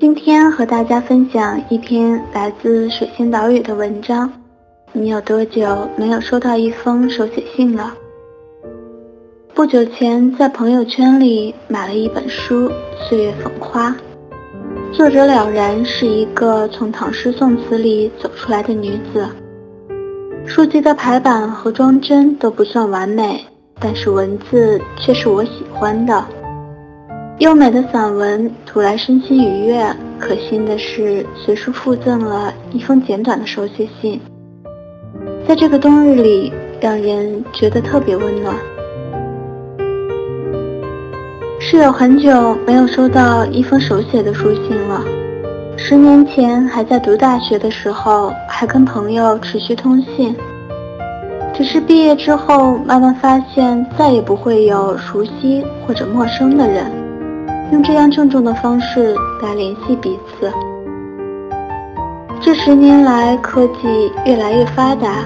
今天和大家分享一篇来自水仙岛屿的文章。你有多久没有收到一封手写信了？不久前在朋友圈里买了一本书《岁月粉花》，作者了然是一个从唐诗宋词里走出来的女子。书籍的排版和装帧都不算完美，但是文字却是我喜欢的。优美的散文读来身心愉悦，可惜的是随书附赠了一封简短的手写信，在这个冬日里让人觉得特别温暖。是有很久没有收到一封手写的书信了。十年前还在读大学的时候，还跟朋友持续通信，只是毕业之后慢慢发现再也不会有熟悉或者陌生的人。用这样郑重的方式来联系彼此。这十年来，科技越来越发达，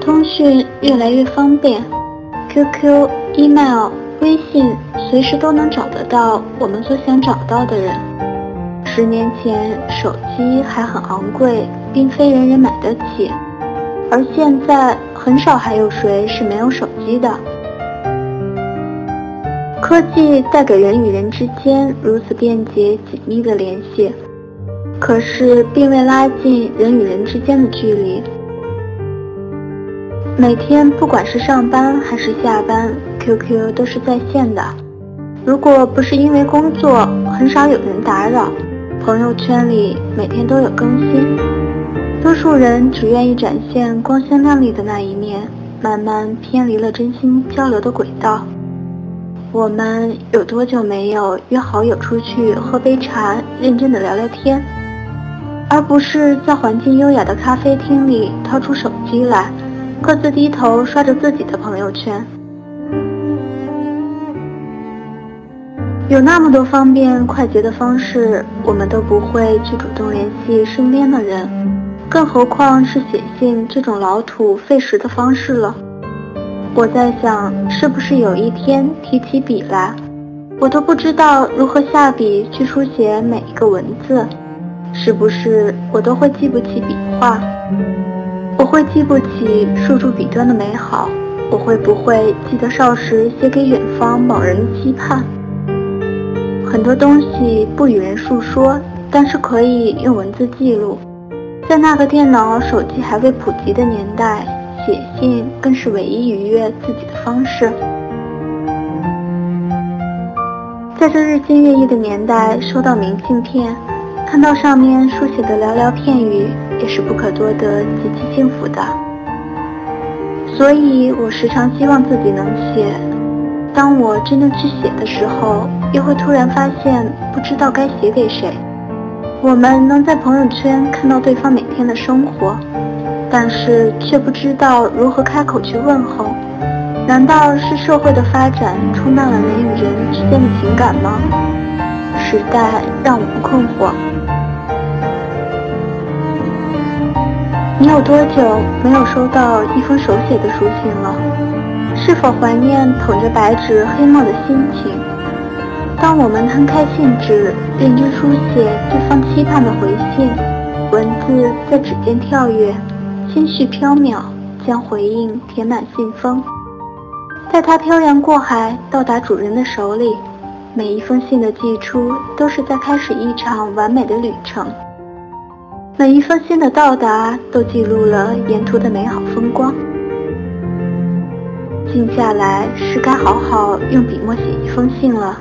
通讯越来越方便，QQ、email、微信随时都能找得到我们所想找到的人。十年前，手机还很昂贵，并非人人买得起，而现在，很少还有谁是没有手机的。科技带给人与人之间如此便捷紧密的联系，可是并未拉近人与人之间的距离。每天不管是上班还是下班，QQ 都是在线的。如果不是因为工作，很少有人打扰。朋友圈里每天都有更新，多数人只愿意展现光鲜亮丽的那一面，慢慢偏离了真心交流的轨道。我们有多久没有约好友出去喝杯茶，认真的聊聊天，而不是在环境优雅的咖啡厅里掏出手机来，各自低头刷着自己的朋友圈。有那么多方便快捷的方式，我们都不会去主动联系身边的人，更何况是写信这种老土费时的方式了。我在想，是不是有一天提起笔来，我都不知道如何下笔去书写每一个文字？是不是我都会记不起笔画？我会记不起竖住笔端的美好？我会不会记得少时写给远方某人的期盼？很多东西不与人述说，但是可以用文字记录。在那个电脑、手机还未普及的年代。写信更是唯一愉悦自己的方式。在这日新月异的年代，收到明信片，看到上面书写的寥寥片语，也是不可多得、极其幸福的。所以我时常希望自己能写。当我真正去写的时候，又会突然发现不知道该写给谁。我们能在朋友圈看到对方每天的生活。但是却不知道如何开口去问候，难道是社会的发展冲淡了人与人之间的情感吗？时代让我们困惑。你有多久没有收到一封手写的书信了？是否怀念捧着白纸黑墨的心情？当我们摊开信纸，认真书写对方期盼的回信，文字在指尖跳跃。心绪飘渺，将回应填满信封。待它漂洋过海到达主人的手里，每一封信的寄出都是在开始一场完美的旅程。每一封信的到达都记录了沿途的美好风光。静下来是该好好用笔墨写一封信了，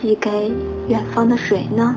寄给远方的谁呢？